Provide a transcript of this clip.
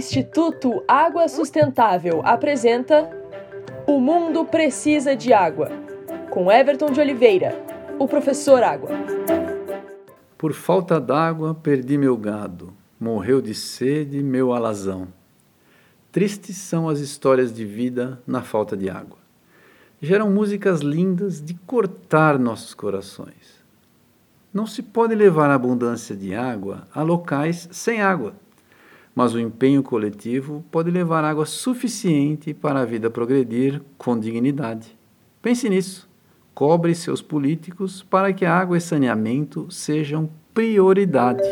Instituto Água Sustentável apresenta O Mundo Precisa de Água, com Everton de Oliveira, o professor Água. Por falta d'água perdi meu gado, morreu de sede meu alazão. Tristes são as histórias de vida na falta de água. Geram músicas lindas de cortar nossos corações. Não se pode levar a abundância de água a locais sem água mas o empenho coletivo pode levar água suficiente para a vida progredir com dignidade. Pense nisso. Cobre seus políticos para que água e saneamento sejam prioridade.